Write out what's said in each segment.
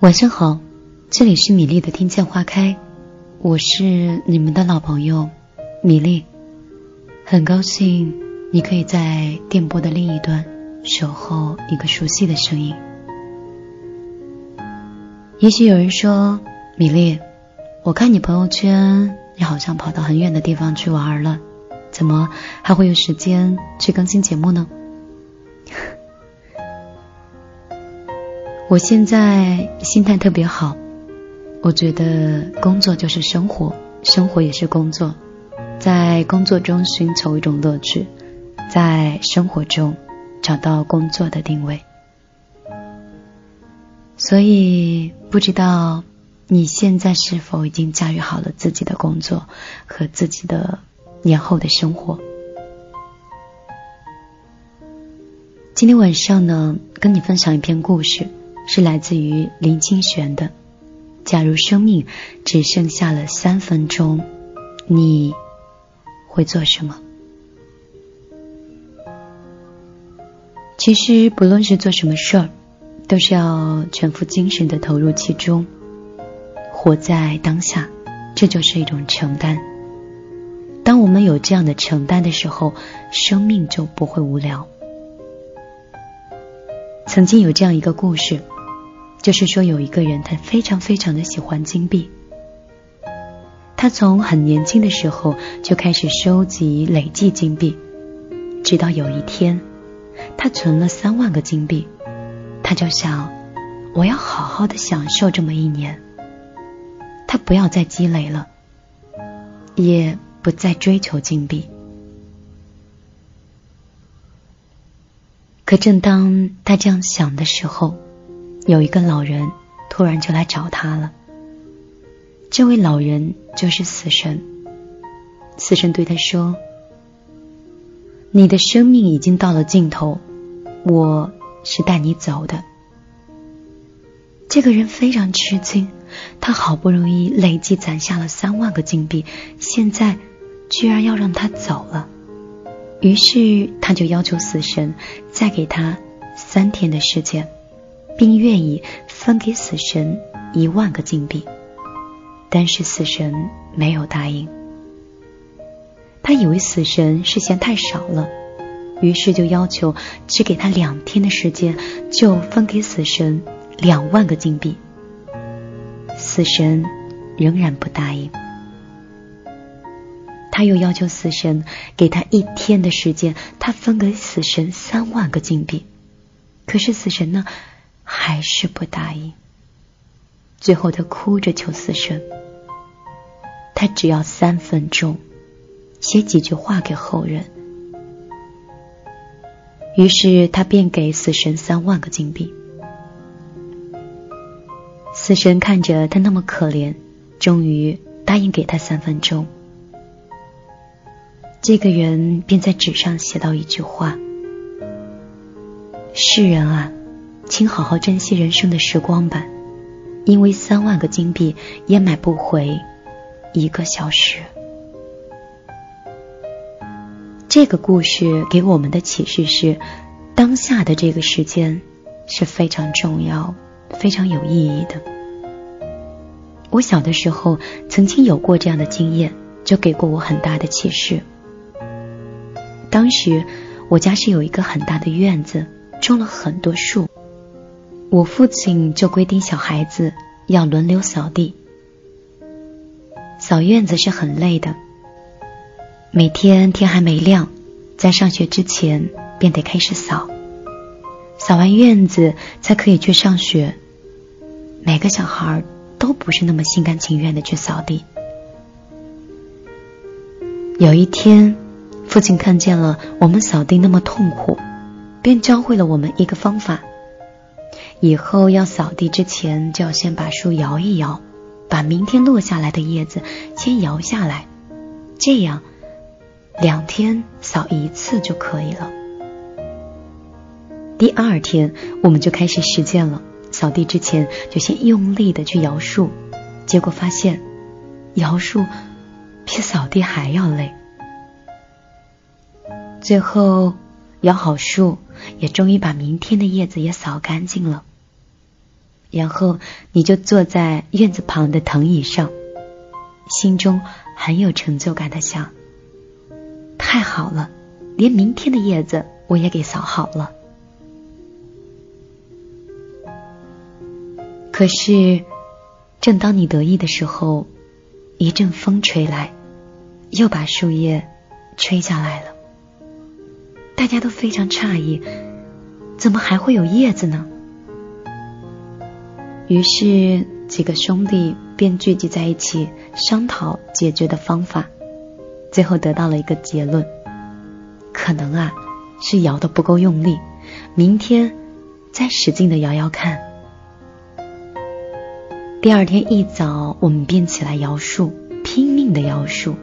晚上好，这里是米粒的听见花开，我是你们的老朋友米粒，很高兴你可以在电波的另一端守候一个熟悉的声音。也许有人说，米粒，我看你朋友圈，你好像跑到很远的地方去玩了，怎么还会有时间去更新节目呢？我现在心态特别好，我觉得工作就是生活，生活也是工作，在工作中寻求一种乐趣，在生活中找到工作的定位。所以，不知道你现在是否已经驾驭好了自己的工作和自己的年后的生活？今天晚上呢，跟你分享一篇故事。是来自于林清玄的。假如生命只剩下了三分钟，你会做什么？其实不论是做什么事儿，都是要全副精神的投入其中，活在当下，这就是一种承担。当我们有这样的承担的时候，生命就不会无聊。曾经有这样一个故事。就是说，有一个人，他非常非常的喜欢金币。他从很年轻的时候就开始收集、累计金币，直到有一天，他存了三万个金币，他就想，我要好好的享受这么一年。他不要再积累了，也不再追求金币。可正当他这样想的时候，有一个老人突然就来找他了。这位老人就是死神。死神对他说：“你的生命已经到了尽头，我是带你走的。”这个人非常吃惊，他好不容易累计攒下了三万个金币，现在居然要让他走了。于是他就要求死神再给他三天的时间。并愿意分给死神一万个金币，但是死神没有答应。他以为死神是嫌太少了，于是就要求只给他两天的时间，就分给死神两万个金币。死神仍然不答应。他又要求死神给他一天的时间，他分给死神三万个金币。可是死神呢？还是不答应。最后，他哭着求死神，他只要三分钟，写几句话给后人。于是，他便给死神三万个金币。死神看着他那么可怜，终于答应给他三分钟。这个人便在纸上写到一句话：“世人啊。”请好好珍惜人生的时光吧，因为三万个金币也买不回一个小时。这个故事给我们的启示是：当下的这个时间是非常重要、非常有意义的。我小的时候曾经有过这样的经验，就给过我很大的启示。当时我家是有一个很大的院子，种了很多树。我父亲就规定小孩子要轮流扫地，扫院子是很累的。每天天还没亮，在上学之前便得开始扫，扫完院子才可以去上学。每个小孩都不是那么心甘情愿的去扫地。有一天，父亲看见了我们扫地那么痛苦，便教会了我们一个方法。以后要扫地之前，就要先把树摇一摇，把明天落下来的叶子先摇下来，这样两天扫一次就可以了。第二天我们就开始实践了，扫地之前就先用力的去摇树，结果发现摇树比扫地还要累。最后摇好树，也终于把明天的叶子也扫干净了。然后你就坐在院子旁的藤椅上，心中很有成就感的想：太好了，连明天的叶子我也给扫好了。可是，正当你得意的时候，一阵风吹来，又把树叶吹下来了。大家都非常诧异，怎么还会有叶子呢？于是几个兄弟便聚集在一起商讨解决的方法，最后得到了一个结论：可能啊是摇的不够用力，明天再使劲的摇摇看。第二天一早，我们便起来摇树，拼命的摇树，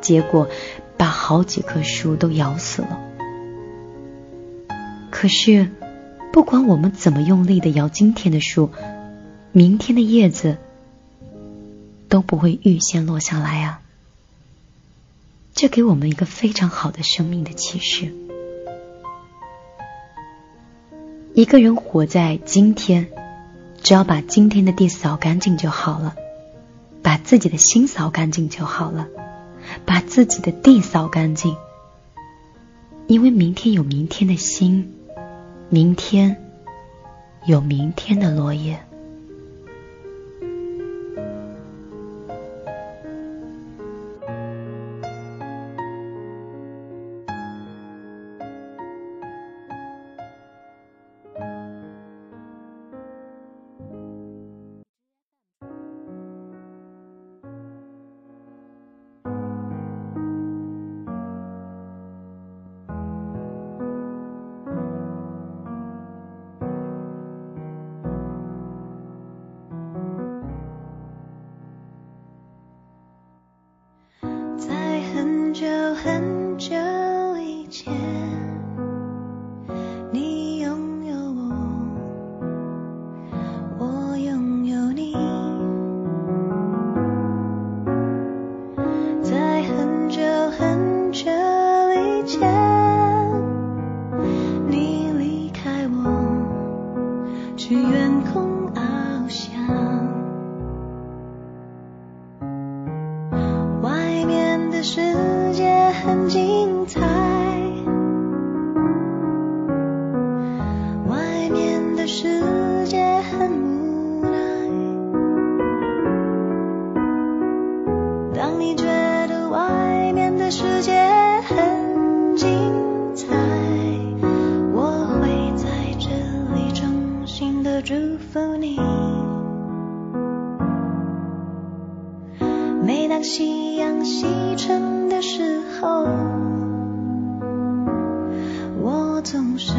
结果把好几棵树都摇死了。可是，不管我们怎么用力的摇今天的树，明天的叶子都不会预先落下来啊！这给我们一个非常好的生命的启示：一个人活在今天。只要把今天的地扫干净就好了，把自己的心扫干净就好了，把自己的地扫干净，因为明天有明天的心，明天有明天的落叶。夕阳西沉的时候我总是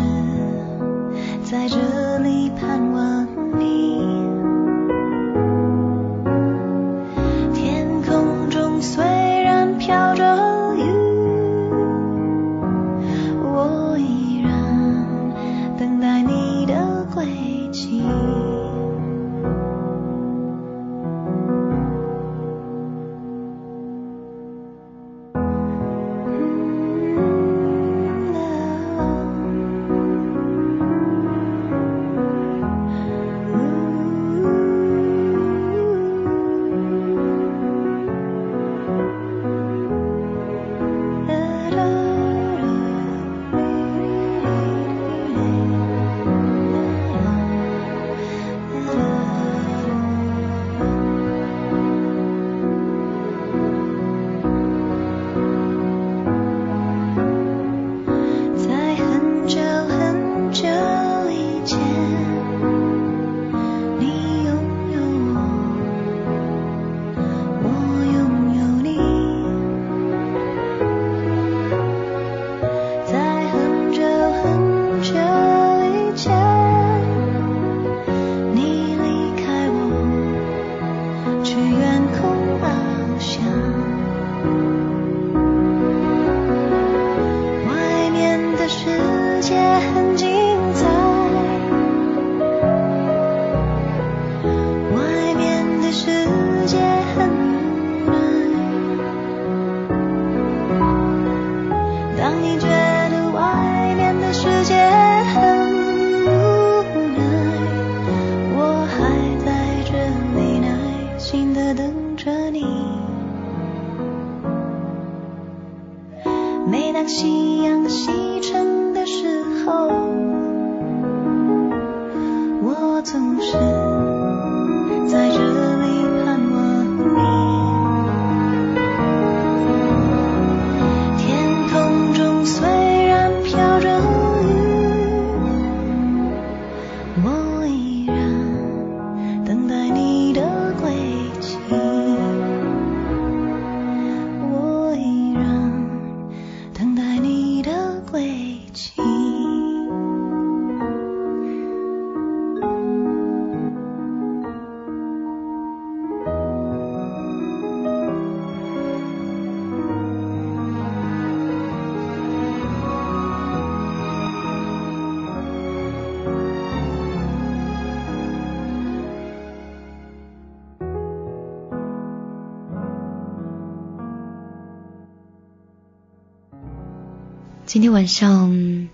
今天晚上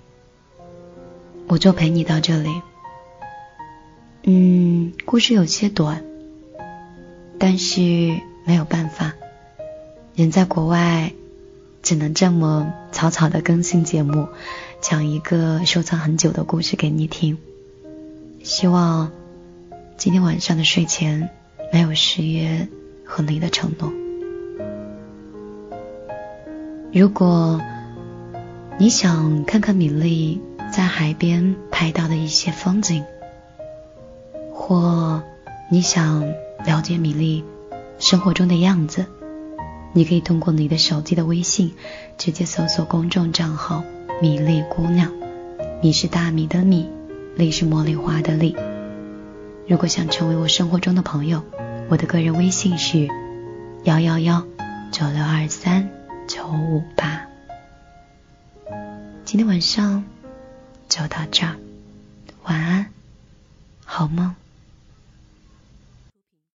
我就陪你到这里。嗯，故事有些短，但是没有办法，人在国外，只能这么草草的更新节目，讲一个收藏很久的故事给你听。希望今天晚上的睡前没有失约和你的承诺。如果你想看看米粒在海边拍到的一些风景，或你想了解米粒生活中的样子，你可以通过你的手机的微信直接搜索公众账号“米粒姑娘”，米是大米的米。粒是茉莉花的粒。如果想成为我生活中的朋友，我的个人微信是幺幺幺九六二三九五八。今天晚上就到这儿，晚安，好梦。